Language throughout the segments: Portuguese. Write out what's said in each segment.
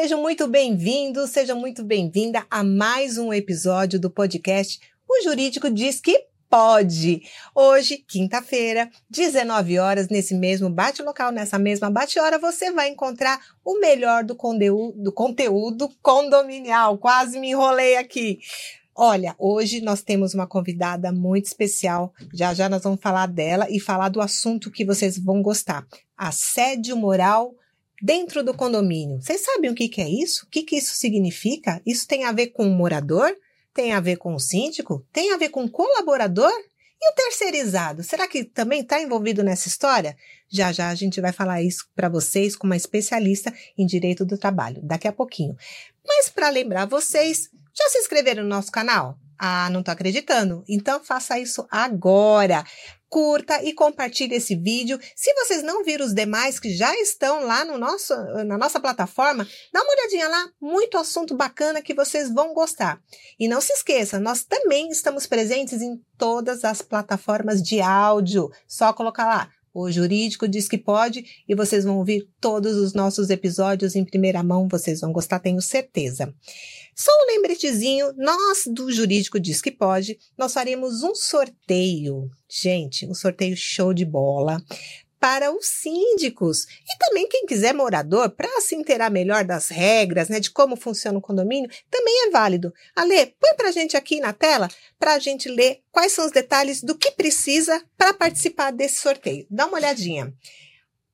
Sejam muito bem-vindos, sejam muito bem-vinda a mais um episódio do podcast O Jurídico Diz que Pode. Hoje, quinta-feira, 19 horas, nesse mesmo bate-local, nessa mesma bate-hora, você vai encontrar o melhor do conteúdo, do conteúdo condominial. Quase me enrolei aqui. Olha, hoje nós temos uma convidada muito especial. Já já nós vamos falar dela e falar do assunto que vocês vão gostar: assédio moral dentro do condomínio. Vocês sabem o que, que é isso? O que, que isso significa? Isso tem a ver com o morador? Tem a ver com o síndico? Tem a ver com o colaborador? E o terceirizado? Será que também está envolvido nessa história? Já já a gente vai falar isso para vocês com uma especialista em direito do trabalho, daqui a pouquinho. Mas para lembrar vocês, já se inscreveram no nosso canal? Ah, não tô acreditando. Então faça isso agora curta e compartilhe esse vídeo. Se vocês não viram os demais que já estão lá no nosso, na nossa plataforma, dá uma olhadinha lá, muito assunto bacana que vocês vão gostar. E não se esqueça, nós também estamos presentes em todas as plataformas de áudio. Só colocar lá o jurídico diz que pode e vocês vão ouvir todos os nossos episódios em primeira mão, vocês vão gostar, tenho certeza. Só um lembretezinho, nós do Jurídico Diz que Pode, nós faremos um sorteio. Gente, um sorteio show de bola para os síndicos e também quem quiser morador para se inteirar melhor das regras, né, de como funciona o condomínio, também é válido. Ale, põe para a gente aqui na tela para a gente ler quais são os detalhes do que precisa para participar desse sorteio. Dá uma olhadinha.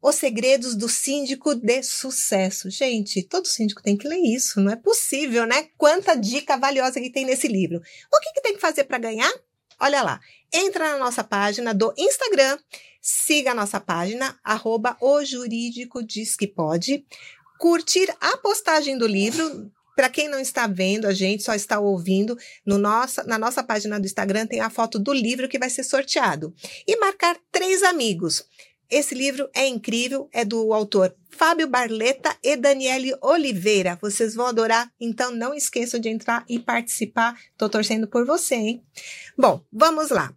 Os segredos do síndico de sucesso. Gente, todo síndico tem que ler isso, não é possível, né? Quanta dica valiosa que tem nesse livro. O que, que tem que fazer para ganhar? Olha lá, entra na nossa página do Instagram, siga a nossa página, arroba o jurídico diz que pode, curtir a postagem do livro, para quem não está vendo, a gente só está ouvindo, no nossa, na nossa página do Instagram tem a foto do livro que vai ser sorteado. E marcar três amigos. Esse livro é incrível, é do autor Fábio Barleta e Daniele Oliveira. Vocês vão adorar, então não esqueçam de entrar e participar. Estou torcendo por você, hein? Bom, vamos lá.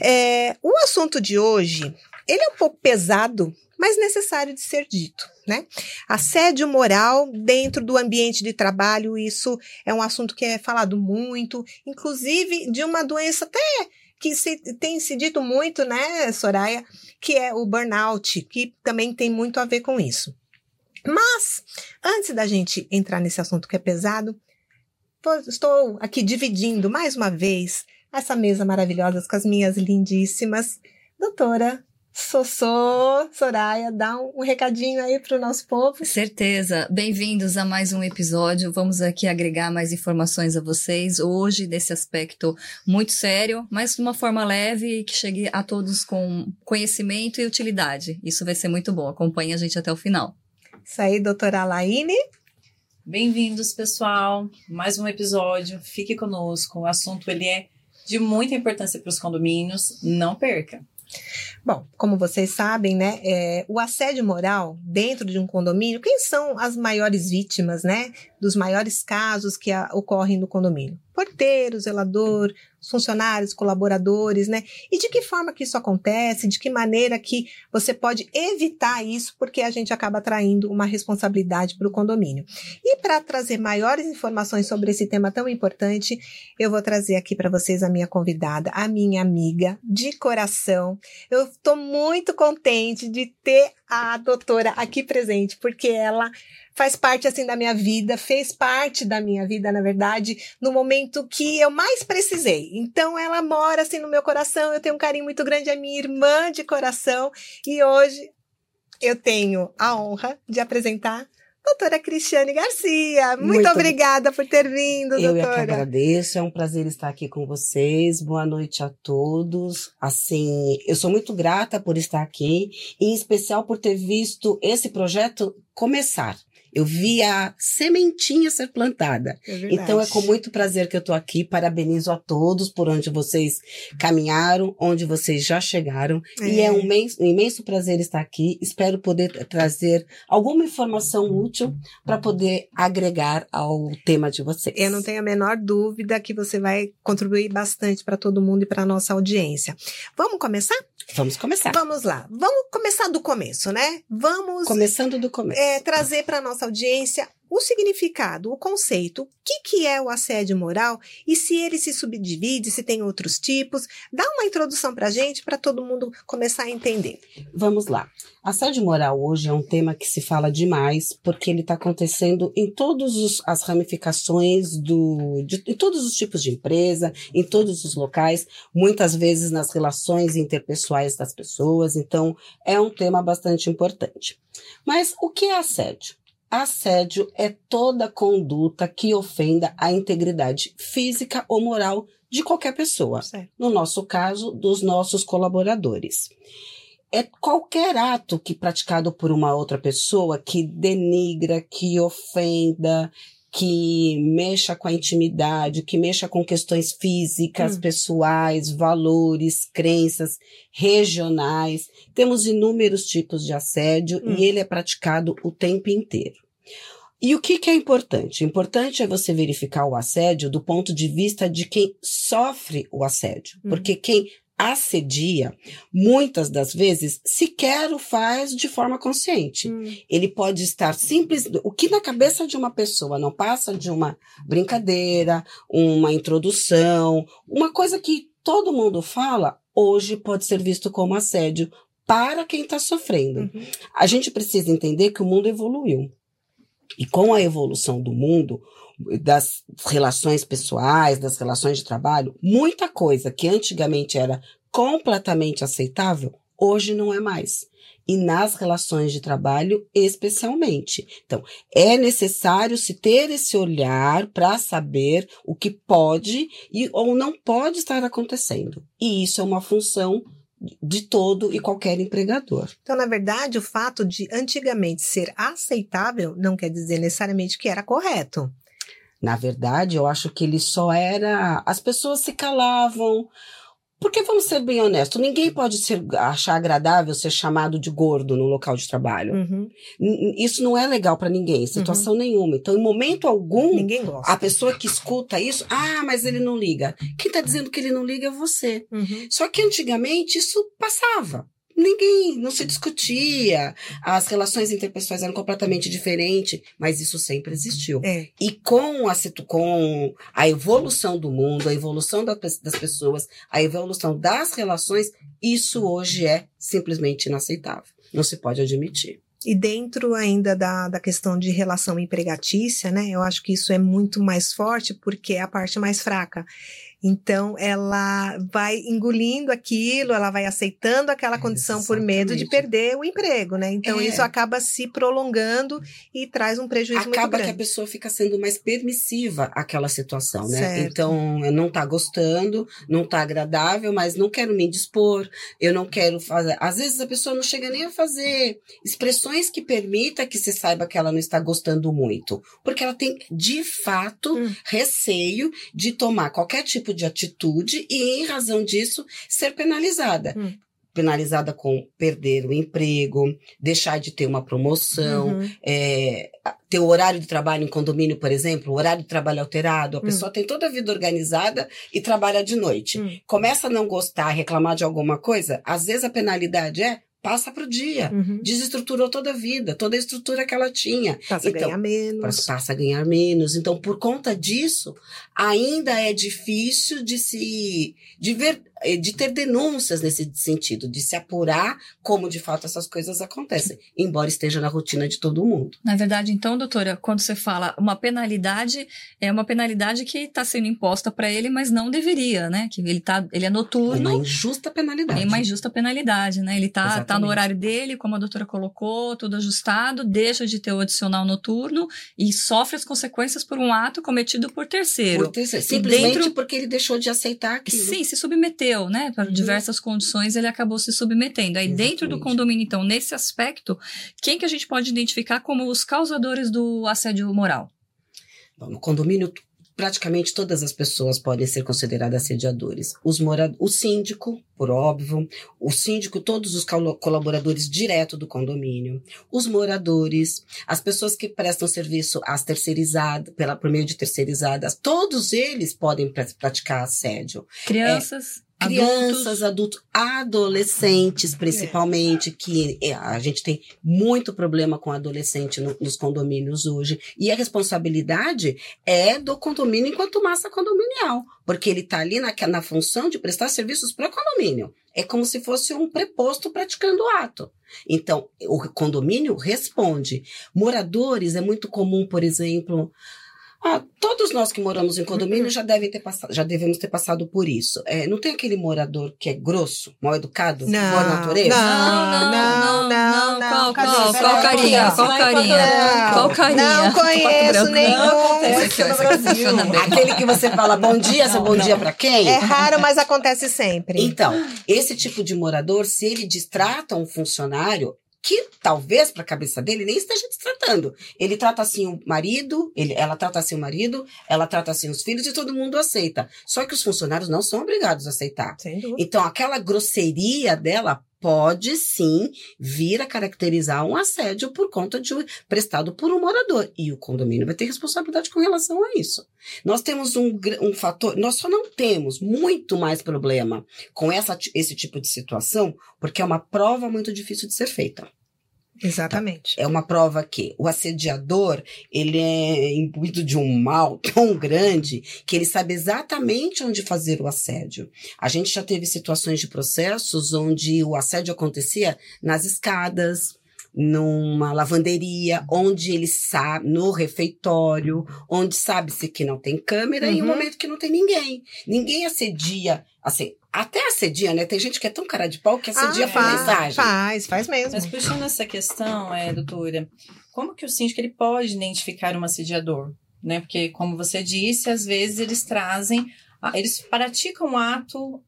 É, o assunto de hoje, ele é um pouco pesado, mas necessário de ser dito, né? Assédio moral dentro do ambiente de trabalho, isso é um assunto que é falado muito, inclusive de uma doença até que se, tem se dito muito, né, Soraya, que é o burnout, que também tem muito a ver com isso. Mas, antes da gente entrar nesse assunto que é pesado, estou aqui dividindo mais uma vez essa mesa maravilhosa com as minhas lindíssimas doutora Sossô, Soraya, dá um, um recadinho aí para o nosso povo. Certeza. Bem-vindos a mais um episódio. Vamos aqui agregar mais informações a vocês hoje desse aspecto muito sério, mas de uma forma leve e que chegue a todos com conhecimento e utilidade. Isso vai ser muito bom. Acompanhe a gente até o final. Isso aí, doutora Alaine. Bem-vindos, pessoal. Mais um episódio. Fique conosco. O assunto ele é de muita importância para os condomínios. Não perca. Bom, como vocês sabem, né, é, o assédio moral dentro de um condomínio, quem são as maiores vítimas, né, dos maiores casos que a, ocorrem no condomínio? Porteiro, zelador, funcionários, colaboradores, né? E de que forma que isso acontece, de que maneira que você pode evitar isso, porque a gente acaba traindo uma responsabilidade para o condomínio. E para trazer maiores informações sobre esse tema tão importante, eu vou trazer aqui para vocês a minha convidada, a minha amiga de coração. Eu estou muito contente de ter a doutora aqui presente, porque ela faz parte assim da minha vida, fez parte da minha vida, na verdade, no momento que eu mais precisei. Então ela mora assim no meu coração, eu tenho um carinho muito grande, é minha irmã de coração e hoje eu tenho a honra de apresentar Doutora Cristiane Garcia, muito, muito obrigada por ter vindo, eu doutora. Eu é que agradeço, é um prazer estar aqui com vocês. Boa noite a todos. Assim, eu sou muito grata por estar aqui, em especial por ter visto esse projeto começar. Eu vi a sementinha ser plantada. É então é com muito prazer que eu estou aqui. Parabenizo a todos por onde vocês caminharam, onde vocês já chegaram. É. E é um imenso, um imenso prazer estar aqui. Espero poder trazer alguma informação útil para poder agregar ao tema de vocês. Eu não tenho a menor dúvida que você vai contribuir bastante para todo mundo e para nossa audiência. Vamos começar? Vamos começar. Vamos lá. Vamos começar do começo, né? Vamos. Começando do começo. É, trazer para nossa nossa audiência o significado, o conceito, o que, que é o assédio moral e se ele se subdivide, se tem outros tipos. Dá uma introdução para a gente, para todo mundo começar a entender. Vamos lá. Assédio moral hoje é um tema que se fala demais, porque ele está acontecendo em todas as ramificações do, de, em todos os tipos de empresa, em todos os locais, muitas vezes nas relações interpessoais das pessoas. Então, é um tema bastante importante. Mas o que é assédio? Assédio é toda conduta que ofenda a integridade física ou moral de qualquer pessoa. Certo. No nosso caso, dos nossos colaboradores. É qualquer ato que praticado por uma outra pessoa que denigra, que ofenda, que mexa com a intimidade, que mexa com questões físicas, Hum. pessoais, valores, crenças regionais. Temos inúmeros tipos de assédio Hum. e ele é praticado o tempo inteiro. E o que, que é importante? Importante é você verificar o assédio do ponto de vista de quem sofre o assédio. Hum. Porque quem assedia, muitas das vezes, sequer o faz de forma consciente. Hum, Ele pode estar simples. O que na cabeça de uma pessoa não passa de uma brincadeira, uma introdução, uma coisa que todo mundo fala, hoje pode ser visto como assédio para quem está sofrendo. uhum. A gente precisa entender que o mundo evoluiu. E com a evolução do mundo, das relações pessoais, das relações de trabalho, muita coisa que antigamente era completamente aceitável, hoje não é mais. E nas relações de trabalho, especialmente. Então, é necessário se ter esse olhar para saber o que pode e ou não pode estar acontecendo. E isso é uma função de todo e qualquer empregador. Então, na verdade, o fato de antigamente ser aceitável não quer dizer necessariamente que era correto. Na verdade, eu acho que ele só era. As pessoas se calavam. Porque vamos ser bem honestos, ninguém pode ser, achar agradável ser chamado de gordo no local de trabalho. Uhum. Isso não é legal para ninguém, situação nenhuma. Então, em momento algum, a pessoa que escuta isso, ah, mas ele não liga. Quem está dizendo que ele não liga é você. Uhum. Só que antigamente isso passava. Ninguém, não se discutia, as relações interpessoais eram completamente diferentes, mas isso sempre existiu. É. E com a, com a evolução do mundo, a evolução da das pessoas, a evolução das relações, isso hoje é simplesmente inaceitável. Não se pode admitir. E dentro ainda da, da questão de relação empregatícia, né? Eu acho que isso é muito mais forte porque é a parte mais fraca. Então, ela vai engolindo aquilo, ela vai aceitando aquela condição por medo de Exatamente. perder o emprego, né? Então, É. isso acaba se prolongando e traz um prejuízo muito Acaba que a grande. pessoa fica sendo mais permissiva àquela situação, né? Certo. Então, não tá gostando, não tá agradável, mas não quero me indispor, eu não quero fazer. Às vezes a pessoa não chega nem a fazer expressões que permita que você saiba que ela não está gostando muito, porque ela tem de fato Hum. receio de tomar qualquer tipo de atitude e, em razão disso, ser penalizada. Hum. Penalizada com perder o emprego, deixar de ter uma promoção, Uhum. é, ter o horário de trabalho em condomínio, por exemplo, o horário de trabalho alterado, a Hum. pessoa tem toda a vida organizada e trabalha de noite. Hum. Começa a não gostar, reclamar de alguma coisa, às vezes a penalidade é passa para o dia. Uhum. Desestruturou toda a vida, toda a estrutura que ela tinha. Passa a Então, ganhar menos. Passa a ganhar menos. Então, por conta disso, ainda é difícil de se de ver, de ter denúncias nesse sentido, de se apurar como de fato essas coisas acontecem, embora esteja na rotina de todo mundo. Na verdade, então, doutora, quando você fala uma penalidade, é uma penalidade que está sendo imposta para ele, mas não deveria, né? Que ele tá, ele é É uma noturno, injusta penalidade. é uma injusta penalidade, né? Ele tá, tá no horário dele, como a doutora colocou, tudo ajustado, deixa de ter o adicional noturno e sofre as consequências por um ato cometido por terceiro. Por ter- simplesmente dentro- porque ele deixou de aceitar aquilo. Sim, se submeteu, né? Para Uhum. diversas condições ele acabou se submetendo. Aí dentro do Exatamente. condomínio, então, nesse aspecto, quem que a gente pode identificar como os causadores do assédio moral? Bom, no condomínio, praticamente todas as pessoas podem ser consideradas assediadores. Os mora o síndico, por óbvio, o síndico, todos os colaboradores direto do condomínio, os moradores, as pessoas que prestam serviço às terceirizadas, pela, por meio de terceirizadas, todos eles podem pra- praticar assédio. Crianças. Crianças, adultos, adolescentes, principalmente, que é, a gente tem muito problema com adolescente no, nos condomínios hoje. E a responsabilidade é do condomínio enquanto massa condominial, porque ele está ali na, na função de prestar serviços para o condomínio. É como se fosse um preposto praticando o ato. Então, o condomínio responde. Moradores, é muito comum, por exemplo, ah, todos nós que moramos em condomínio já devem ter passado, já devemos ter passado por isso. É, não tem aquele morador que é grosso, mal educado, não, boa natureza? Não, não, não, não, não. Qual, qual, qual carinha? Qual carinha? Qual carinha? Não conheço nenhum. Aquele que você fala bom dia, seu bom dia para quem? É raro, mas acontece sempre. Então, esse tipo de morador, se ele distrata um funcionário, que talvez para a cabeça dele nem esteja tratando. Ele trata assim o marido, ele, ela trata assim o marido, ela trata assim os filhos e todo mundo aceita. Só que os funcionários não são obrigados a aceitar. Então aquela grosseria dela pode sim vir a caracterizar um assédio por conta de prestado por um morador. E o condomínio vai ter responsabilidade com relação a isso. Nós temos um, um fator, nós só não temos muito mais problema com essa, esse tipo de situação, porque é uma prova muito difícil de ser feita. Exatamente. É uma prova que o assediador, ele é imbuído de um mal tão grande que ele sabe exatamente onde fazer o assédio. A gente já teve situações de processos onde o assédio acontecia nas escadas, numa lavanderia, onde ele sabe, no refeitório, onde sabe-se que não tem câmera uhum. e um momento que não tem ninguém. Ninguém assedia, assim, até assedia, né? Tem gente que é tão cara de pau que assedia ah, por faz, mensagem. Faz, faz mesmo. Mas puxando essa questão, é, doutora, como que o síndico ele pode identificar um assediador? Né? Porque, como você disse, às vezes eles trazem, eles praticam um ato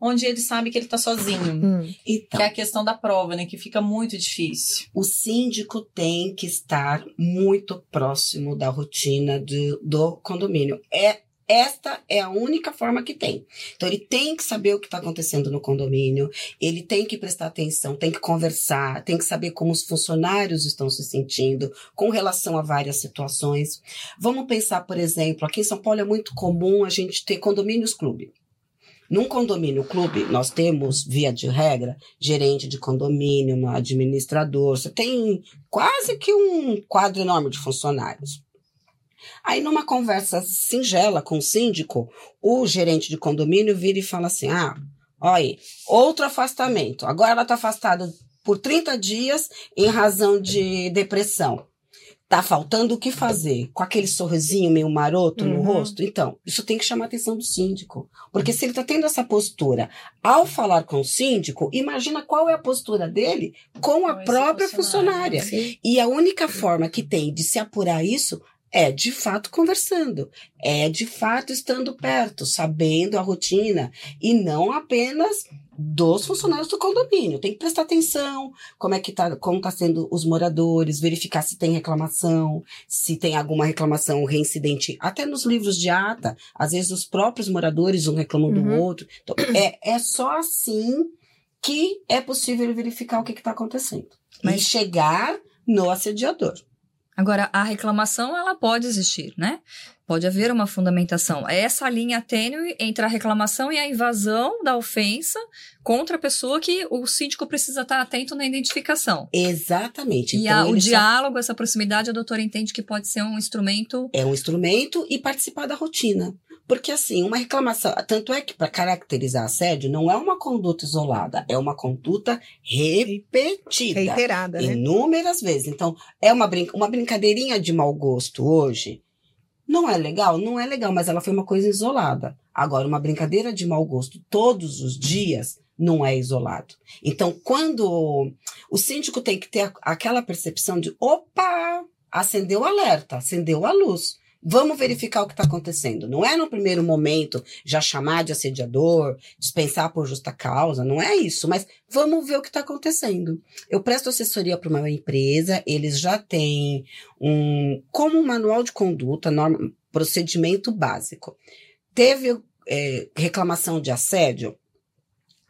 onde ele sabe que ele está sozinho. Hum. Então, que é a questão da prova, né? Que fica muito difícil. O síndico tem que estar muito próximo da rotina do, do condomínio. É esta é a única forma que tem. Então, ele tem que saber o que está acontecendo no condomínio, ele tem que prestar atenção, tem que conversar, tem que saber como os funcionários estão se sentindo com relação a várias situações. Vamos pensar, por exemplo, aqui em São Paulo é muito comum a gente ter condomínios clube. Num condomínio clube, nós temos, via de regra, gerente de condomínio, administrador, você tem quase que um quadro enorme de funcionários. Aí, numa conversa singela com o síndico, o gerente de condomínio vira e fala assim: ah, olha, outro afastamento. Agora ela está afastada por 30 dias em razão de depressão. Tá faltando o que fazer? Com aquele sorrisinho meio maroto uhum. no rosto? Então, isso tem que chamar a atenção do síndico. Porque se ele está tendo essa postura ao falar com o síndico, imagina qual é a postura dele com a própria funcionária. funcionária. E a única forma que tem de se apurar isso é de fato conversando, é de fato estando perto, sabendo a rotina e não apenas dos funcionários do condomínio. Tem que prestar atenção como é que tá, como tá sendo os moradores, verificar se tem reclamação, se tem alguma reclamação reincidente, até nos livros de ata, às vezes os próprios moradores um reclamam uhum. do outro. Então, é, é só assim que é possível verificar o que está acontecendo. Mas... E chegar no assediador. Agora, a reclamação, ela pode existir, né? Pode haver uma fundamentação. É essa linha tênue entre a reclamação e a invasão da ofensa contra a pessoa que o síndico precisa estar atento na identificação. Exatamente. E então, a, o diálogo, essa proximidade, a doutora entende que pode ser um instrumento. É um instrumento e participar da rotina. Porque, assim, uma reclamação. Tanto é que, para caracterizar assédio, não é uma conduta isolada, é uma conduta repetida. Reiterada, né? Inúmeras vezes. Então, é uma, brin uma brincadeirinha de mau gosto hoje. Não é legal? Não é legal, mas ela foi uma coisa isolada. Agora, uma brincadeira de mau gosto todos os dias não é isolado. Então, quando o síndico tem que ter aquela percepção de: opa, acendeu o alerta, acendeu a luz. Vamos verificar o que está acontecendo. Não é no primeiro momento já chamar de assediador, dispensar por justa causa, não é isso, mas vamos ver o que está acontecendo. Eu presto assessoria para uma empresa, eles já têm um como um manual de conduta, norma, procedimento básico. Teve é, reclamação de assédio,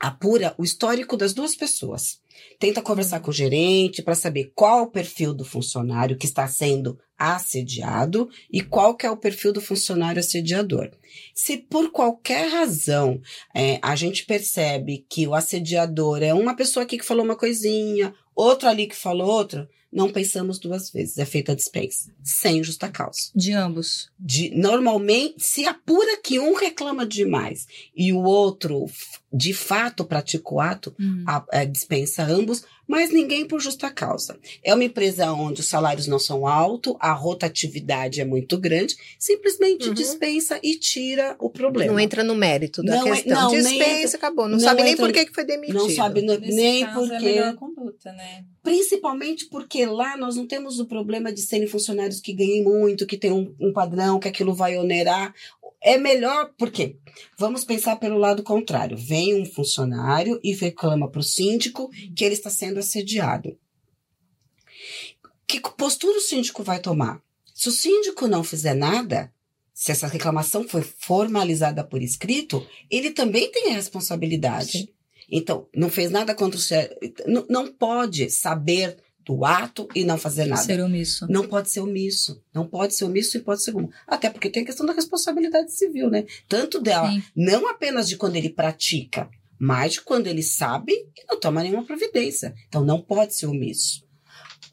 apura o histórico das duas pessoas. Tenta conversar com o gerente para saber qual o perfil do funcionário que está sendo assediado e qual que é o perfil do funcionário assediador. Se por qualquer razão é, a gente percebe que o assediador é uma pessoa aqui que falou uma coisinha, outro ali que falou outra, não pensamos duas vezes, é feita a dispensa, sem justa causa. De ambos. De, normalmente, se apura que um reclama demais e o outro, de fato, pratica o ato, Hum. a, a dispensa ambos, mas ninguém por justa causa. É uma empresa onde os salários não são altos, a rotatividade é muito grande, simplesmente Uhum. dispensa e tira o problema. Não entra no mérito da Não é- questão. não, nem Dispensa, entra- acabou. Não, não sabe nem por que que foi demitido. Não sabe Nesse nem é porque. né? Principalmente porque lá nós não temos o problema de serem funcionários que ganhem muito, que tem um, um padrão, que aquilo vai onerar. É melhor, por quê? Vamos pensar pelo lado contrário. Vem um funcionário e reclama para o síndico que ele está sendo assediado. Que postura o síndico vai tomar? Se o síndico não fizer nada, se essa reclamação foi formalizada por escrito, ele também tem a responsabilidade. Sim. Então, não fez nada contra o. ser- Não, não pode saber do ato e não fazer nada. Ser omisso. Não pode ser omisso. Não pode ser omisso e pode ser alguma. Até porque tem a questão da responsabilidade civil, né? Tanto dela, Sim. não apenas de quando ele pratica, mas de quando ele sabe e não toma nenhuma providência. Então não pode ser omisso.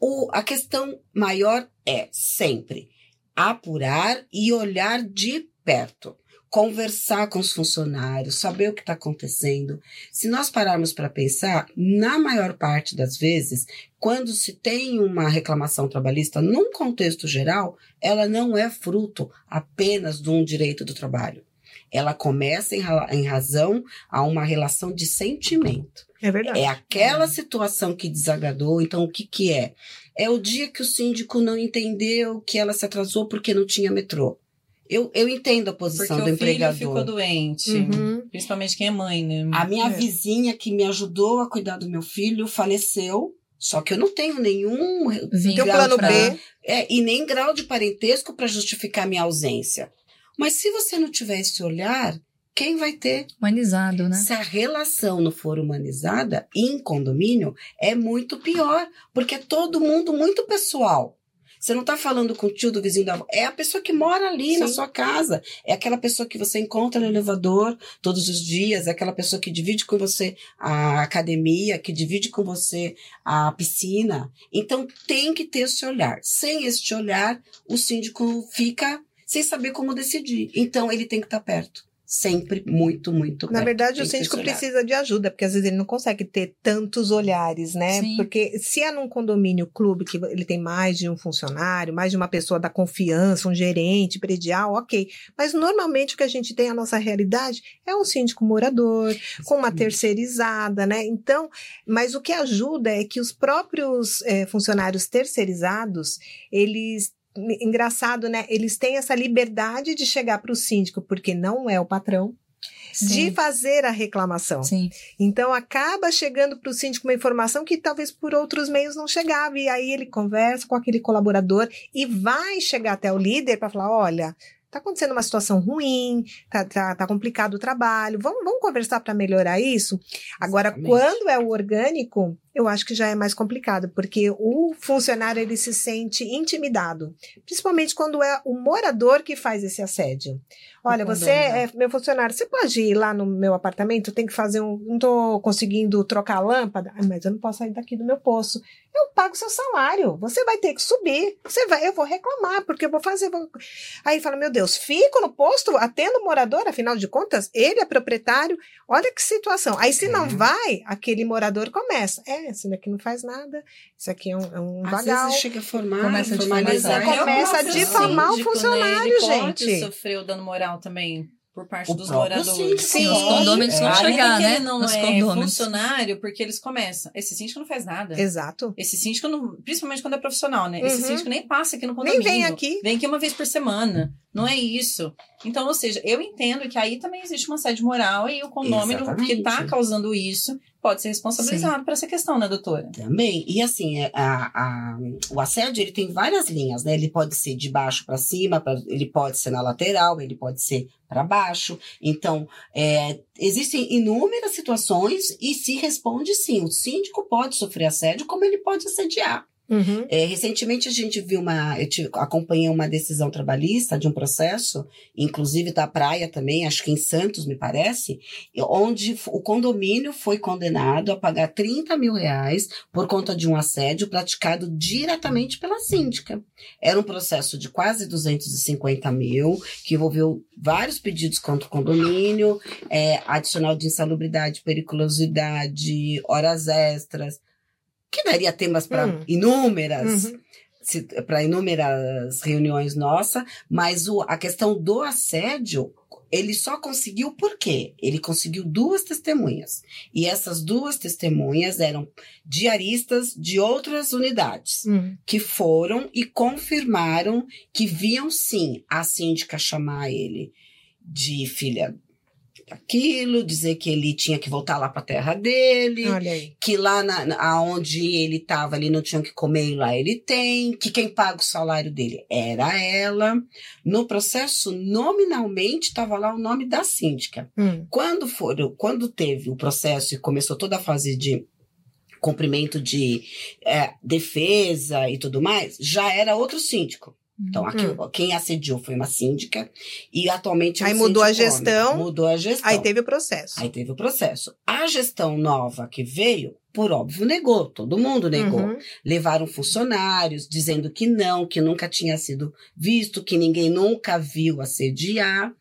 O, a questão maior é sempre apurar e olhar de perto. Conversar com os funcionários, saber o que está acontecendo. Se nós pararmos para pensar, na maior parte das vezes, quando se tem uma reclamação trabalhista, num contexto geral, ela não é fruto apenas de um direito do trabalho. Ela começa em, ra- em razão a uma relação de sentimento. É verdade. É aquela situação que desagradou. Então, o que, que é? É o dia que o síndico não entendeu que ela se atrasou porque não tinha metrô. Eu, eu entendo a Porque posição o do filho empregador. ficou doente. Uhum. Principalmente quem é mãe, né? A minha É. vizinha que me ajudou a cuidar do meu filho faleceu, só que eu não tenho nenhum o grau plano pra- B. é, e nem grau de parentesco para justificar minha ausência. Mas se você não tiver esse olhar, quem vai ter? Humanizado, né? Se a relação não for humanizada em condomínio, é muito pior, porque é todo mundo muito pessoal. Você não está falando com o tio do vizinho da avó, é a pessoa que mora ali na Sim. sua casa. É aquela pessoa que você encontra no elevador todos os dias, é aquela pessoa que divide com você a academia, que divide com você a piscina. Então tem que ter esse olhar. Sem este olhar, o síndico fica sem saber como decidir. Então ele tem que estar perto. Sempre muito, muito Na verdade, o síndico precisa de ajuda, porque às vezes ele não consegue ter tantos olhares, né? Sim. Porque se é num condomínio clube que ele tem mais de um funcionário, mais de uma pessoa da confiança, um gerente predial, ok. Mas normalmente o que a gente tem, a nossa realidade, é um síndico morador, com uma Sim. terceirizada, né? Então, mas o que ajuda é que os próprios eh, funcionários terceirizados, eles engraçado, né? Eles têm essa liberdade de chegar para o síndico, porque não é o patrão, de Sim. fazer a reclamação. Sim. Então acaba chegando para o síndico uma informação que talvez por outros meios não chegava. E aí ele conversa com aquele colaborador e vai chegar até o líder para falar: olha. Tá acontecendo uma situação ruim, tá, tá, tá complicado o trabalho. Vamos, vamos conversar para melhorar isso? Agora, Exatamente. quando é o orgânico, eu acho que já é mais complicado, porque o funcionário ele se sente intimidado, principalmente quando é o morador que faz esse assédio. Olha, você condomínio. é meu funcionário, você pode ir lá no meu apartamento? Tem que fazer um. Não tô conseguindo trocar a lâmpada, Ah, mas eu não posso sair daqui do meu poço. Eu pago seu salário. Você vai ter que subir. Você vai, eu vou reclamar, porque eu vou fazer. vou- Aí fala, meu Deus, fico no posto, atendo o morador, afinal de contas, ele é proprietário. Olha que situação. Aí, se não É. vai, aquele morador começa. É, esse daqui não faz nada, isso aqui é um, é um Às vagal. vezes chega a formar, Começa a formalizar. Começa a o próprio difamar o funcionário, né? Gente. sofrer o dano moral também por parte O dos moradores. síndico Sim, os condôminos É. vão Ainda chegar, que né? ele não Os é condôminos. funcionário, porque eles começam. Esse síndico não faz nada. Exato. Esse síndico, não, principalmente quando é profissional, né? Esse Uhum. síndico nem passa aqui no Nem condomínio. vem aqui. Vem aqui uma vez por semana. Não é isso. Então, ou seja, eu entendo que aí também existe uma assédio moral e o condômino que Exatamente. está causando isso pode ser responsabilizado por essa questão, né, doutora? Também. E assim, é, a, a- o assédio ele tem várias linhas, né? Ele pode ser de baixo para cima, pra- ele pode ser na lateral, ele pode ser para baixo. Então, é, existem inúmeras situações e se responde sim. O síndico pode sofrer assédio, como ele pode assediar. Uhum. É, recentemente a gente viu uma, eu acompanhei uma decisão trabalhista de um processo, inclusive da praia também, acho que em Santos, me parece, onde o condomínio foi condenado a pagar 30 mil reais por conta de um assédio praticado diretamente pela síndica. Era um processo de quase 250 mil, que envolveu vários pedidos contra o condomínio, é, adicional de insalubridade, periculosidade, horas extras, que daria temas para Hum. inúmeras Uhum. para inúmeras reuniões nossa, mas o, a questão do assédio, ele só conseguiu por quê? Ele conseguiu duas testemunhas. E essas duas testemunhas eram diaristas de outras unidades, Uhum. que foram e confirmaram que viam sim a síndica chamar ele de filha daquilo, dizer que ele tinha que voltar lá para a terra dele que lá na, na- aonde ele estava ali não tinham que comer e lá ele tem, que quem paga o salário dele era ela. No processo, nominalmente, estava lá o nome da síndica. Hum. Quando foram, quando teve o processo e começou toda a fase de cumprimento de é, defesa e tudo mais, já era outro síndico. Então, aqui, Hum. quem assediou foi uma síndica e atualmente é um Aí mudou a síndico homem. gestão, Mudou a gestão. Aí teve o processo. Aí teve o processo. A gestão nova que veio, por óbvio, negou. Todo mundo negou. Uhum. Levaram funcionários dizendo que não, que nunca tinha sido visto, que ninguém nunca viu assediar.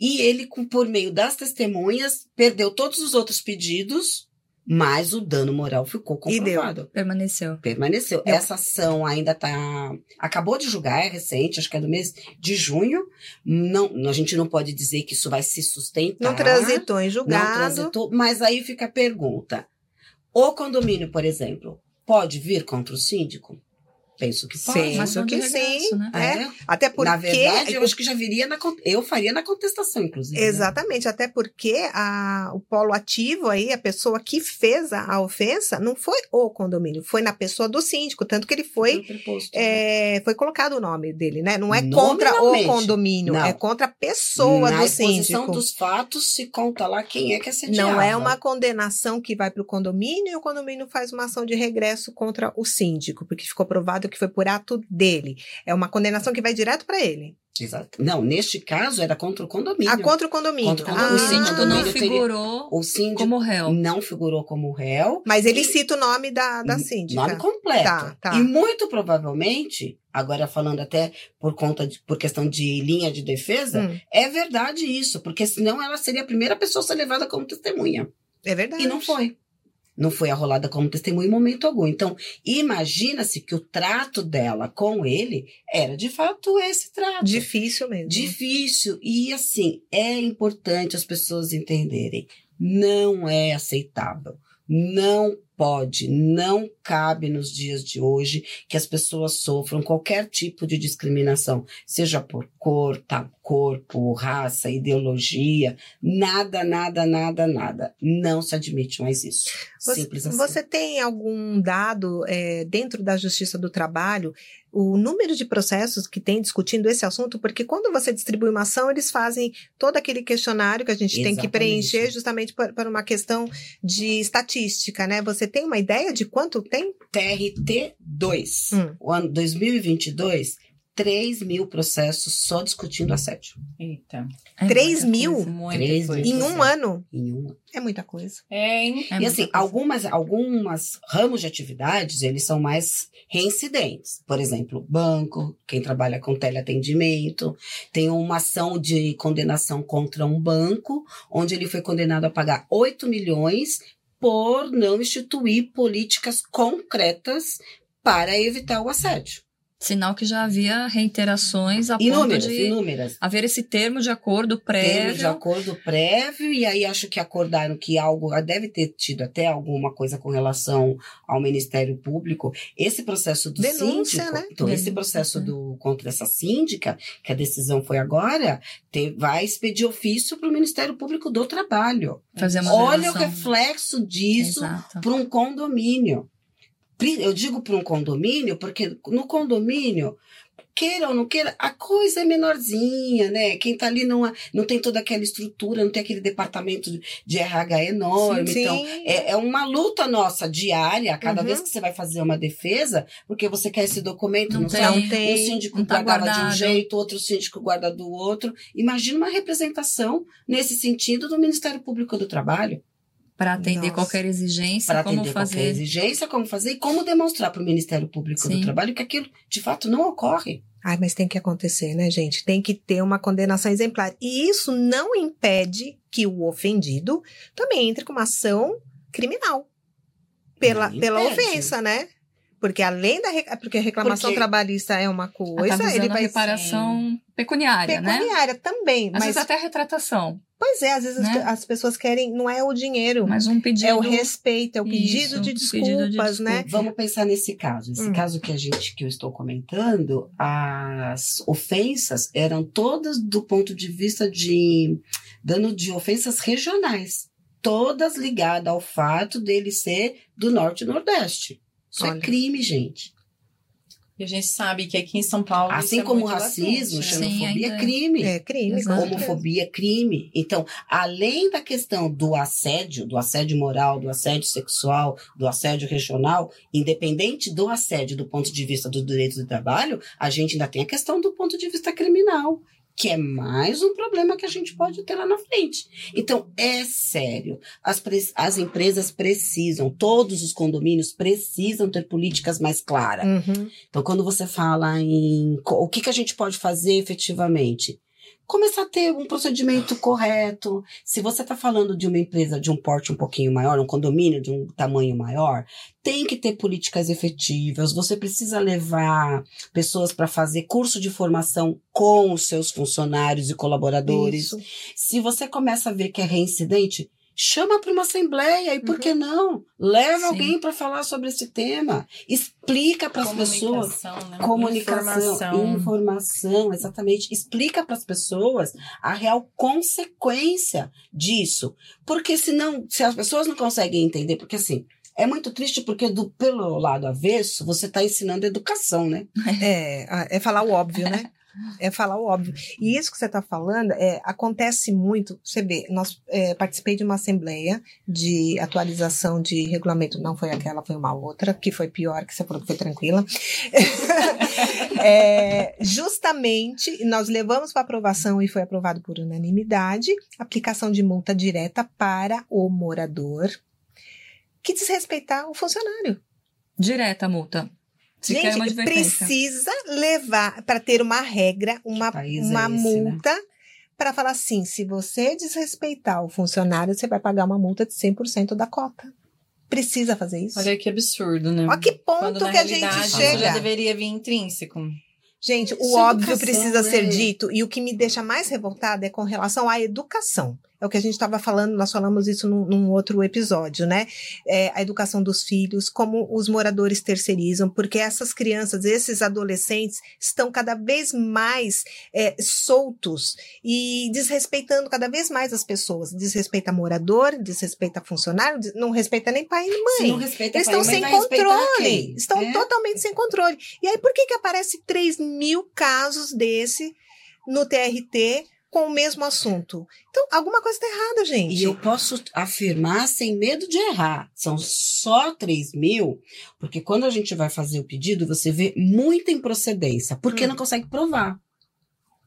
E ele, por meio das testemunhas, perdeu todos os outros pedidos, mas o dano moral ficou E deu. comprovado. Permaneceu. Permaneceu. Deu. Essa ação ainda tá. Acabou de julgar, é recente, acho que é do mês de junho. Não, a gente não pode dizer que isso vai se sustentar. Não transitou em Não julgado. transitou, mas aí fica a pergunta. O condomínio, por exemplo, pode vir contra o síndico? Penso que pode. De que regresso, sim. né? É. Até porque. Na verdade, eu acho que já viria na. Eu faria na contestação, inclusive. né? Exatamente, até porque a, o polo ativo aí, a pessoa que fez a, a ofensa, não foi o condomínio, foi na pessoa do síndico, tanto que ele foi, Foi preposto. é, foi colocado o nome dele, né? Não é contra o condomínio, Não. é contra a pessoa Na do exposição síndico. dos fatos, se conta lá quem é que assediava. Não é uma condenação que vai para o condomínio e o condomínio faz uma ação de regresso contra o síndico, porque ficou provado que foi por ato dele. É uma condenação que vai direto para ele. Exato. Não, neste caso era contra o condomínio. Ah, contra o condomínio. Contra o O condomínio. Ah, síndico não figurou O síndico como réu. não figurou como réu. Mas ele E- cita o nome da, da síndica. Nome completo. Tá, tá. E muito provavelmente, agora falando até por conta de, por questão de linha de defesa, Hum, é verdade isso, porque senão ela seria a primeira pessoa a ser levada como testemunha. é verdade. E não foi. Não foi arrolada como testemunha em momento algum. Então, imagina-se que o trato dela com ele era de fato esse trato. Difícil mesmo. Difícil. E assim, é importante as pessoas entenderem. Não é aceitável. Não pode, não cabe nos dias de hoje que as pessoas sofram qualquer tipo de discriminação, seja por cor, tá, corpo, raça, ideologia, nada, nada, nada, nada. Não se admite mais isso. Você, Simples assim. você tem algum dado é, dentro da Justiça do Trabalho, o número de processos que tem discutindo esse assunto? Porque quando você distribui uma ação, eles fazem todo aquele questionário que a gente tem que Exatamente. preencher justamente por, por uma questão de estatística, né? Você tem uma ideia de quanto tem? TRT2, Hum. o ano 2022, 3 mil processos só discutindo assédio. Eita. É Três muita mil? coisa. Muita Três coisa. Em Pois um ano? Em um É muita coisa. É, hein? É e assim, coisa. algumas, algumas ramos de atividades, eles são mais reincidentes. Por exemplo, banco, quem trabalha com teleatendimento, tem uma ação de condenação contra um banco, onde ele foi condenado a pagar 8 milhões por não instituir políticas concretas para evitar o assédio. Sinal que já havia reiterações a Inúmeras, ponto de inúmeras. haver esse termo de acordo Termo prévio. de acordo prévio, e aí acho que acordaram que algo deve ter tido até alguma coisa com relação ao Ministério Público. Esse processo do Denúncia, síndico, né? então, esse Denúncia, processo né? do contra essa síndica, que a decisão foi agora, te- vai expedir ofício para o Ministério Público do Trabalho. Fazer uma Olha o reflexo disso para um condomínio. Eu digo para um condomínio porque no condomínio, queira ou não queira, a coisa é menorzinha, né? Quem tá ali não, não tem toda aquela estrutura, não tem aquele departamento de- RH enorme. Sim, Então, sim. é, é uma luta nossa diária, cada Uhum. vez que você vai fazer uma defesa, porque você quer esse documento, não, Não tem, sabe? Tem. Um síndico não tá guardava de um guardado. jeito, outro síndico guarda do outro. Imagina uma representação nesse sentido do Ministério Público do Trabalho Para atender Nossa. qualquer exigência, para como atender qualquer fazer. exigência, como fazer e como demonstrar para o Ministério Público do Sim. Trabalho que aquilo de fato não ocorre. Ai, mas tem que acontecer, né, gente? Tem que ter uma condenação exemplar. E isso não impede que o ofendido também entre com uma ação criminal pela, Não pela ofensa, né? Porque além da porque a reclamação Porque- trabalhista é uma Tá coisa, visando ele a vai reparação pecuniária, né? pecuniária também, Às mas vezes até a retratação, pois é, às vezes as- né? as, pessoas querem, não é o dinheiro, mas um pedido. é o respeito, é o pedido Isso, de desculpas, pedido de né? desculpa. Vamos pensar nesse caso. Esse Hum. caso que a gente que eu estou comentando, as ofensas eram todas do ponto de vista de dano de ofensas regionais, todas ligadas ao fato dele ser do norte e nordeste. Isso Olha. é crime, gente. E a gente sabe que aqui em São Paulo. isso Assim é como muito racismo, latente, né? Sim, xenofobia ainda é crime. É crime. Homofobia é crime. Então, além da questão do assédio, do assédio moral, do assédio sexual, do assédio regional, independente do assédio do ponto de vista dos direitos do trabalho, a gente ainda tem a questão do ponto de vista criminal, que é mais um problema que a gente pode ter lá na frente. Então, é sério. As, as empresas precisam, todos os condomínios precisam ter políticas mais claras. Uhum. Então, quando você fala em o que, que a gente pode fazer efetivamente, começar a ter um procedimento correto. Se você está falando de uma empresa de um porte um pouquinho maior, um condomínio de um tamanho maior, tem que ter políticas efetivas. Você precisa levar pessoas para fazer curso de formação com os seus funcionários e colaboradores. Isso. Se você começa a ver que é reincidente, chama para uma assembleia e por que não? Leva Sim. alguém para falar sobre esse tema. Explica para as pessoas. Comunicação, né? Comunicação, Informação. informação, exatamente. Explica para as pessoas a real consequência disso. Porque senão, se as pessoas não conseguem entender, porque assim, é muito triste porque do, pelo lado avesso, você está ensinando educação, né? É, a- é falar o óbvio, né? É falar o óbvio. E isso que você está falando é, acontece muito. Você vê, nós é, participei de uma assembleia de atualização de regulamento. Não foi aquela, foi uma outra, que foi pior, que você falou que foi tranquila. É, justamente, nós levamos para aprovação e foi aprovado por unanimidade aplicação de multa direta para o morador que desrespeitar o funcionário. Direta multa. Se quer uma Gente, advertência. precisa levar para ter uma regra, uma, uma é esse, né? multa para falar assim, se você desrespeitar o funcionário, você vai pagar uma multa de 100% da cota. Precisa fazer isso. Olha que absurdo, né? Olha que ponto Quando, que a gente chega. já deveria vir intrínseco. Gente, o Isso é óbvio educação, precisa né? ser dito. E o que me deixa mais revoltada é com relação à educação. É o que a gente estava falando, nós falamos isso num, num outro episódio, né? É, a educação dos filhos, como os moradores terceirizam, porque essas crianças, esses adolescentes, estão cada vez mais é, soltos e desrespeitando cada vez mais as pessoas. Desrespeita morador, desrespeita funcionário, não respeita nem pai nem mãe. Se não respeita Eles estão sem controle. Estão É? totalmente sem controle. E aí, por que que aparece 3 mil casos desse no TRT com o mesmo assunto? Então, alguma coisa está errada, gente. E eu posso afirmar sem medo de errar. São só 3 mil, porque quando a gente vai fazer o pedido, você vê muita improcedência, porque Hum. não consegue provar.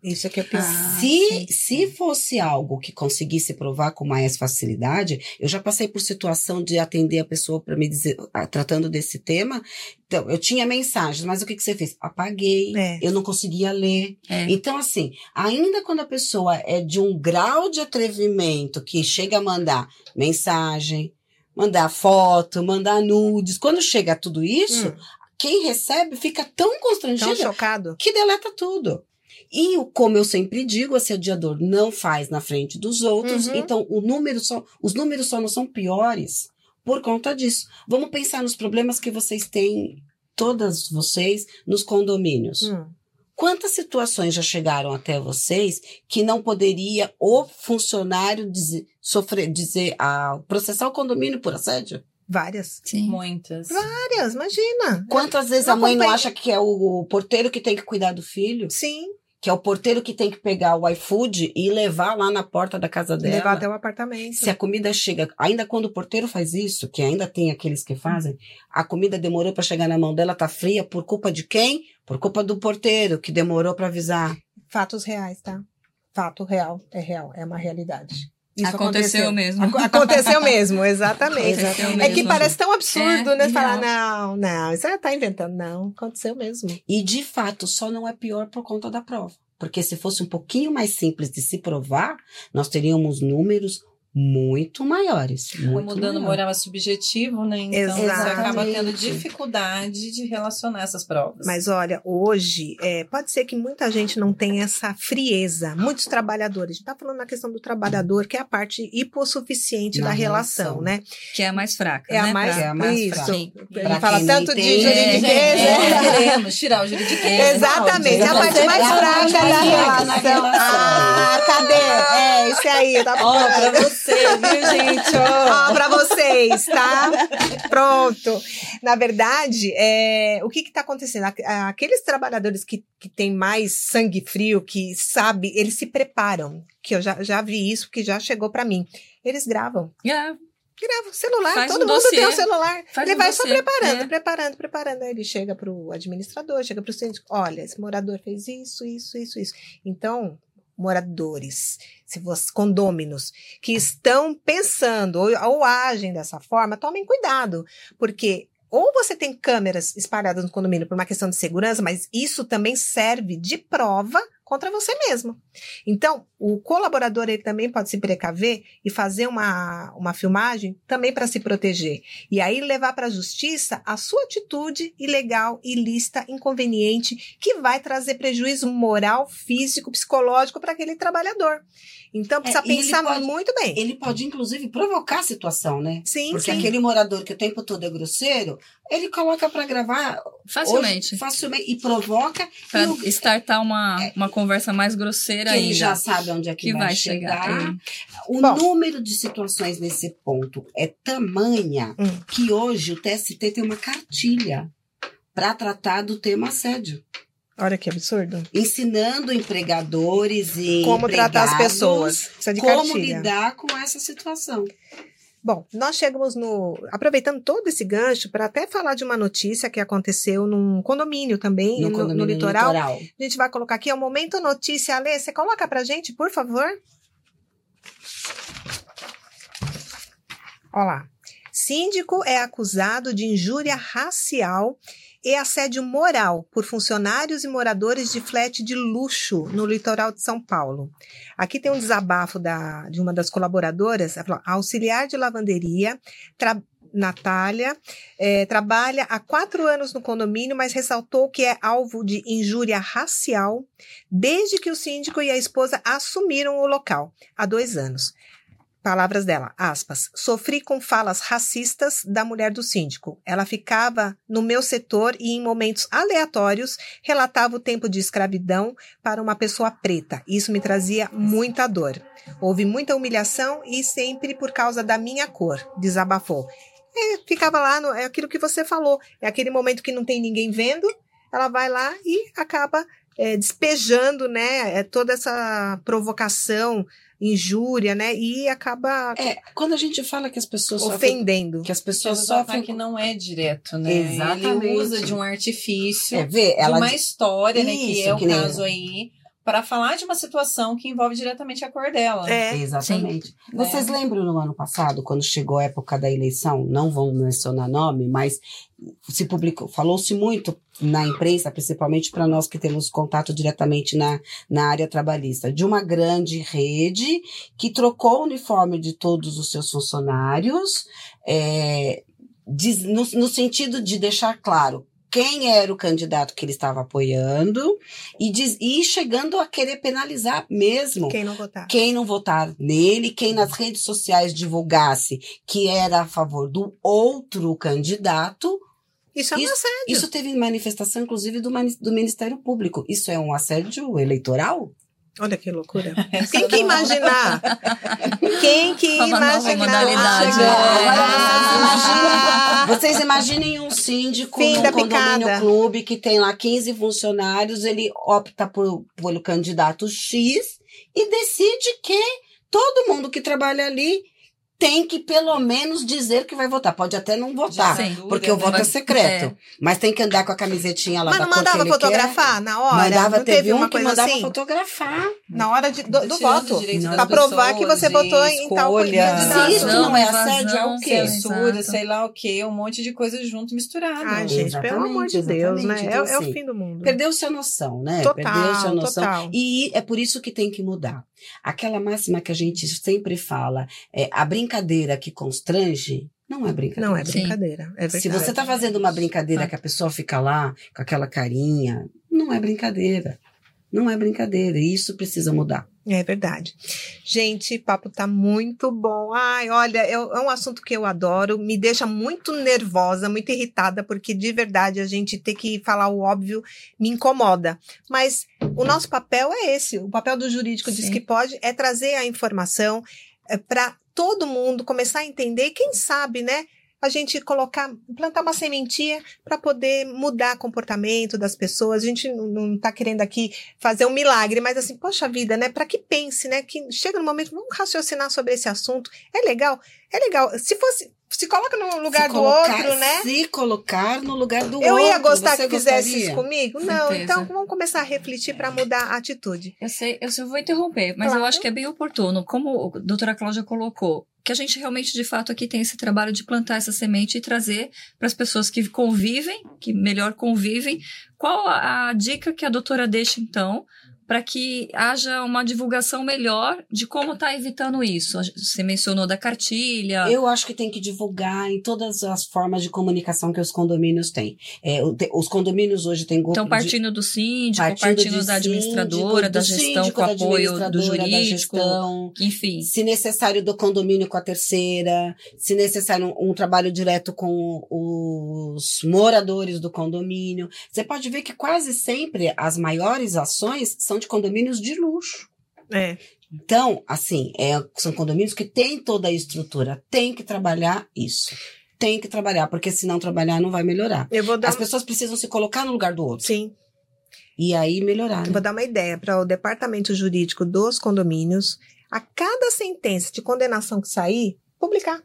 Isso é pior. Ah, se, sim, se sim. fosse algo que conseguisse provar com mais facilidade, eu já passei por situação de atender a pessoa para me dizer, ah, tratando desse tema. Então, eu tinha mensagens, mas o que, que você fez? Apaguei, É. eu não conseguia ler. É. Então, assim, ainda quando a pessoa é de um grau de atrevimento que chega a mandar mensagem, mandar foto, mandar nudes, quando chega a tudo isso, Hum. quem recebe fica tão Tão constrangido chocado. que deleta tudo. E como eu sempre digo, o assediador não faz na frente dos outros, Uhum. então o número só, os números só não são piores por conta disso. Vamos pensar nos problemas que vocês têm, todas vocês, nos condomínios. Hum. Quantas situações já chegaram até vocês que não poderia o funcionário dizer, sofrer, dizer, ah, processar o condomínio por assédio? Várias. Sim. Muitas. Várias, imagina. Quantas vezes Eu a mãe não acompanhei- acha que é o porteiro que tem que cuidar do filho? Sim, Que é o porteiro que tem que pegar o iFood e levar lá na porta da casa dela? levar até o apartamento. Se a comida chega, ainda quando o porteiro faz isso, que ainda tem aqueles que fazem, a comida demorou para chegar na mão dela, tá fria por culpa de quem? Por culpa do porteiro que demorou para avisar. Fatos reais, tá? Fato real, é real, é uma realidade. Aconteceu mesmo. Ac- Aconteceu mesmo, exatamente. Aconteceu É que mesmo. parece tão absurdo, É, né? real. Falar, não, não, isso aí tá inventando. Não, aconteceu mesmo. E de fato, só não é pior por conta da prova. Porque se fosse um pouquinho mais simples de se provar, nós teríamos números muito maiores. Muito Como dano maiores. moral é subjetivo, né? Então você acaba tendo Exatamente. dificuldade de relacionar essas provas. Mas olha, hoje, é, pode ser que muita gente não tenha essa frieza. Muitos trabalhadores. A gente tá falando na questão do trabalhador, que é a parte hipossuficiente Na da relação, relação. né? Que é a mais fraca. É né? a mais, É a mais isso. fraca. Ele fala quem tanto de entende, juridiqueza. é, né? queremos tirar o juridiquês. Exatamente, é a parte mais fraca da relação. Ah, cadê? É, isso aí, tá Ó, pra você, viu, gente? Ó. Ó, pra vocês, tá? Pronto. Na verdade, é, o que que tá acontecendo? Aqu- Aqueles trabalhadores que, que têm mais sangue frio, que sabe, eles se preparam. Que eu já, já vi isso, que já chegou pra mim. Eles gravam. É, Grava celular, Faz todo um mundo dossiê. tem um celular. Faz ele um vai só dossiê, preparando, é. preparando, preparando. Aí ele chega pro administrador, chega pro síndico. Olha, esse morador fez isso, isso, isso, isso. Então, moradores, se você, condôminos, que estão pensando ou, ou agem dessa forma, tomem cuidado, porque ou você tem câmeras espalhadas no condomínio por uma questão de segurança, mas isso também serve de prova contra você mesmo. Então, o colaborador ele também pode se precaver e fazer uma, uma filmagem também para se proteger. E aí levar para a justiça a sua atitude ilegal, ilícita, inconveniente, que vai trazer prejuízo moral, físico, psicológico para aquele trabalhador. Então, precisa É, pensar pode- muito bem. Ele pode, inclusive, provocar a situação, né? Sim, Porque sim. aquele morador que o tempo todo é grosseiro, ele coloca para gravar facilmente. hoje, facilmente e provoca o, startar uma, uma conversa mais grosseira que ainda. já sabe onde é que, que vai, vai chegar. chegar. é. O Bom. número de situações nesse ponto é tamanha Hum. que hoje o TST tem uma cartilha para tratar do tema assédio. Olha que absurdo. Ensinando empregadores e Como tratar as empregados pessoas. Precisa de como cartilha. lidar com essa situação. Bom, nós chegamos no. Aproveitando todo esse gancho para até falar de uma notícia que aconteceu num condomínio também, no, no condomínio litoral. A gente vai colocar aqui, é o Momento Notícia. Alê, você coloca pra gente, por favor? Olha lá. Síndico é acusado de injúria racial e assédio moral por funcionários e moradores de flat de luxo no litoral de São Paulo. Aqui tem um desabafo da, de uma das colaboradoras, falou, auxiliar de lavanderia, tra- Natália, eh, trabalha há quatro anos no condomínio, mas ressaltou que é alvo de injúria racial desde que o síndico e a esposa assumiram o local, há dois anos. Palavras dela, aspas, sofri com falas racistas da mulher do síndico. Ela ficava no meu setor e em momentos aleatórios relatava o tempo de escravidão para uma pessoa preta. Isso me trazia muita dor. Houve muita humilhação e sempre por causa da minha cor, desabafou. É, ficava lá, no, é aquilo que você falou, é aquele momento que não tem ninguém vendo, ela vai lá e acaba é, despejando, né, é, toda essa provocação, injúria, né, e acaba É, quando a gente fala que as pessoas sofrem, ofendendo. que as pessoas sofrem ataque não é direto, né? Exatamente. Ele usa de um artifício, é, vê, de ela uma história, né? Que Isso, é o que nem- caso aí, para falar de uma situação que envolve diretamente a cor dela. É, Exatamente. Sim. Vocês lembram no ano passado, quando chegou a época da eleição, não vão mencionar nome, mas se publicou, falou-se muito na imprensa, principalmente para nós que temos contato diretamente na, na área trabalhista, de uma grande rede que trocou o uniforme de todos os seus funcionários, é, diz- no, no sentido de deixar claro quem era o candidato que ele estava apoiando e, diz, e chegando a querer penalizar mesmo Quem não votar? quem não votar nele, quem nas redes sociais divulgasse que era a favor do outro candidato. Isso é um Isso- assédio. Isso teve manifestação, inclusive, do, do Ministério Público. Isso é um assédio eleitoral? Olha que loucura. Quem que imaginar? Quem que Uma nova imaginar? modalidade, Ah, Vocês imaginem um síndico Fim num da condomínio picada. clube que tem lá 15 funcionários, ele opta por, pelo candidato X e decide que todo mundo que trabalha ali tem que pelo menos dizer que vai votar. Pode até não votar, Sim. porque o voto é secreto. é. Mas tem que andar com a camisetinha lá Mas da não mandava ele fotografar na quer. hora? Mandava, não teve, teve um uma que coisa mandava assim? fotografar. Na hora de- do, do voto. Não. Pra provar que você de votou em tal candidato. Se isso não é assédio, é o quê? Censura, exato. sei lá o quê, um monte de coisa junto misturado. Ai, gente, pelo amor de Deus, né? É, Então, é o assim, fim do mundo. Perdeu-se a noção, né? Total, Perdeu-se a noção. total. E é por isso que tem que mudar. Aquela máxima que a gente sempre fala, é a brincadeira que constrange, não é brincadeira. Não é brincadeira. É verdade. Se você está fazendo uma brincadeira Ah. que a pessoa fica lá com aquela carinha, não é brincadeira. Não é brincadeira. E isso precisa mudar. É verdade. Gente, papo tá muito bom. Ai, olha, é, é um assunto que eu adoro, me deixa muito nervosa, muito irritada, porque de verdade a gente ter que falar o óbvio me incomoda. Mas o nosso papel é esse, o papel do jurídico diz Sim. que pode é trazer a informação para todo mundo começar a entender, e quem sabe, né? A gente colocar, plantar uma sementinha para poder mudar comportamento das pessoas. A gente não, não tá querendo aqui fazer um milagre, mas assim, poxa vida, né? Para que pense, né? Que chega no momento, vamos raciocinar sobre esse assunto. É legal, é legal. Se fosse, se coloca no lugar Se do colocar- outro, né? Se colocar no lugar do Eu outro. ia gostar que fizesse gostaria? isso comigo? Não, Certeza. então vamos começar a refletir para mudar a atitude. Eu sei, eu só vou interromper, mas Claro. eu acho que é bem oportuno, como a doutora Cláudia colocou, que a gente realmente, de fato, aqui tem esse trabalho de plantar essa semente e trazer para as pessoas que convivem, que melhor convivem, qual a, a dica que a doutora deixa, então, para que haja uma divulgação melhor de como está evitando isso. Você mencionou da cartilha. Eu acho que tem que divulgar em todas as formas de comunicação que os condomínios têm. É, os condomínios hoje têm Então, partindo do síndico, partindo partindo da administradora, síndico, da gestão, síndico, com apoio do jurídico, gestão, enfim. se necessário do condomínio com a terceira, se necessário um, um trabalho direto com os moradores do condomínio. Você pode ver que quase sempre as maiores ações são de condomínios de luxo. É, Então, assim, é, são condomínios que têm toda a estrutura, tem que trabalhar isso. Tem que trabalhar, porque se não trabalhar não vai melhorar. eu dar As pessoas precisam se colocar no lugar do outro. sim, E aí melhorar. eu Né? vou dar uma ideia para o departamento jurídico dos condomínios. A cada sentença de condenação que sair, publicar.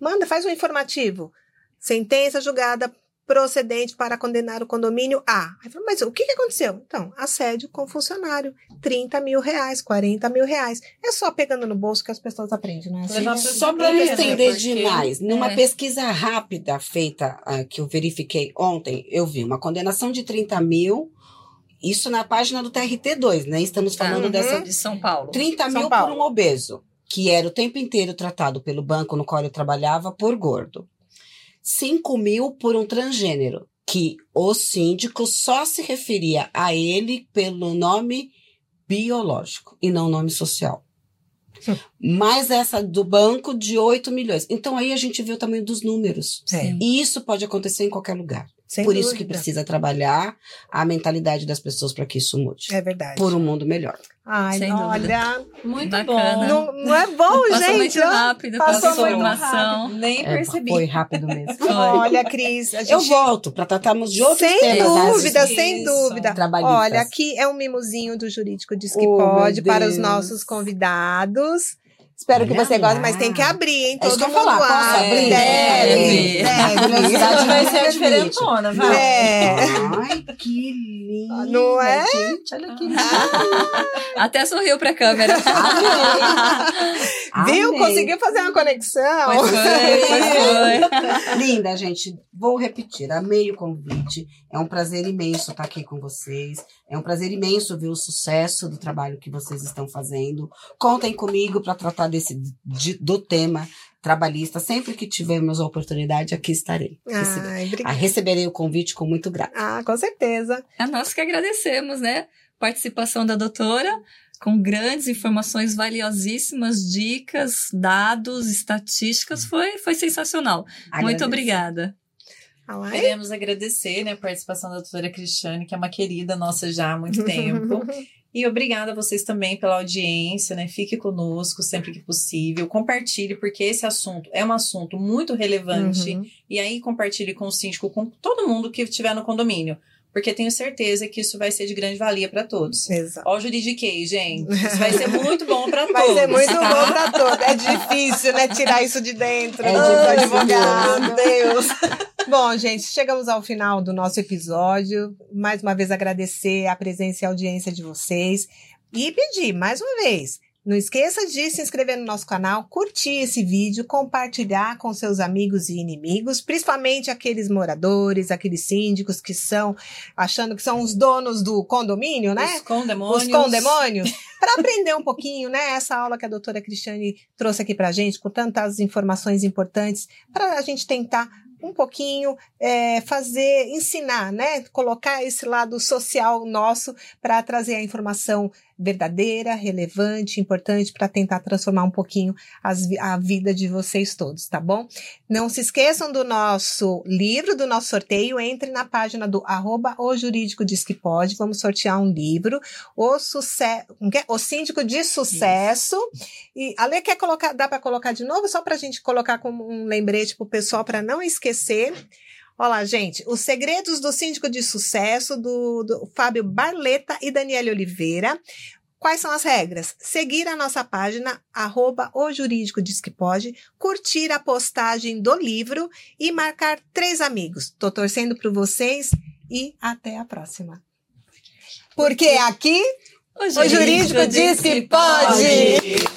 Manda, faz um informativo. Sentença julgada procedente para condenar o condomínio A. Aí fala, mas o que, que aconteceu? Então, assédio com funcionário. 30 mil reais, 40 mil reais. É só pegando no bolso que as pessoas aprendem, não é assim? Só para não estender porque- demais, numa é. pesquisa rápida feita, ah, que eu verifiquei ontem, eu vi uma condenação de 30 mil, isso na página do TRT2, né? Estamos falando Uhum. dessa de São Paulo. 30 São mil Paulo. por um obeso, que era o tempo inteiro tratado pelo banco no qual eu trabalhava por gordo. 5 mil por um transgênero, que o síndico só se referia a ele pelo nome biológico e não nome social. Mais essa do banco de 8 milhões. Então aí a gente vê o tamanho dos números. É, E isso pode acontecer em qualquer lugar. Sem Por isso que dúvida. precisa trabalhar a mentalidade das pessoas para que isso mude. É verdade. Por um mundo melhor. Ai, Sem olha, Muito Bacana. bom. não, não é bom, Passou gente. muito rápido, passou passou muito informação. Nem É, percebi. foi rápido mesmo. Foi. Olha, Cris, a gente... Eu volto para tratarmos de outros sem temas. né, dúvida, sem Isso. dúvida. Trabalhistas. Olha, aqui é um mimozinho do Jurídico Diz que Oh, Pode para os nossos convidados. Espero que você goste, mas tem que abrir, hein? É isso Todo que eu mundo falar, posso abre. abrir? Deve, Deve. deve. Curiosidade vai ser a diferentona, vai. É. Ai, que lindo. Não é? Gente, olha que lindo. Até sorriu pra câmera. Amei. Viu? Amei. Conseguiu fazer uma conexão. Foi, foi, foi. Linda, gente. Vou repetir. Amei o convite. É um prazer imenso estar aqui com vocês. É um prazer imenso ver o sucesso do trabalho que vocês estão fazendo. Contem comigo para tratar desse de- do tema. trabalhista. Sempre que tivermos a oportunidade, aqui estarei. Receber- Ai, Ah, obrigada. receberei o convite com muito grato. Ah, com certeza. É nós que agradecemos, né? Participação da doutora, com grandes informações valiosíssimas, dicas, dados, estatísticas. Foi, foi sensacional. Muito Agradeço. obrigada. Fala aí. Queremos agradecer né, a participação da doutora Cristiane, que é uma querida nossa já há muito tempo. E obrigada a vocês também pela audiência, né? Fique conosco sempre que possível. Compartilhe, porque esse assunto é um assunto muito relevante. Uhum. E aí compartilhe com o síndico, com todo mundo que estiver no condomínio. Porque tenho certeza que isso vai ser de grande valia para todos. Exato. Ó, o juridiquei, gente. Isso vai ser muito bom para todos. Vai ser muito bom pra todos. É difícil, né? Tirar isso de dentro É do advogado. Deus. Bom, gente, chegamos ao final do nosso episódio. Mais uma vez agradecer a presença e a audiência de vocês. E pedir, mais uma vez, não esqueça de se inscrever no nosso canal, curtir esse vídeo, compartilhar com seus amigos e inimigos, principalmente aqueles moradores, aqueles síndicos que são achando que são os donos do condomínio, né? Os condemônios. Os condemônios, para aprender um pouquinho, né? Essa aula que a doutora Cristiane trouxe aqui para gente, com tantas informações importantes, para a gente tentar um pouquinho é, fazer, ensinar, né? Colocar esse lado social nosso para trazer a informação verdadeira, relevante, importante para tentar transformar um pouquinho as a vida de vocês todos, tá bom? Não se esqueçam do nosso livro, do nosso sorteio. Entre na página do arroba o jurídico diz que pode. Vamos sortear um livro. O, sucesso, o síndico de sucesso. E a Lê quer colocar, dá para colocar de novo, só para a gente colocar como um lembrete para o pessoal para não esquecer. Olha lá, gente, os segredos do síndico de sucesso do, do Fábio Barleta e Daniela Oliveira. Quais são as regras? Seguir a nossa página, arroba o jurídico diz que pode, curtir a postagem do livro e marcar três amigos. Tô torcendo por vocês e até a próxima. Porque aqui o jurídico diz que pode.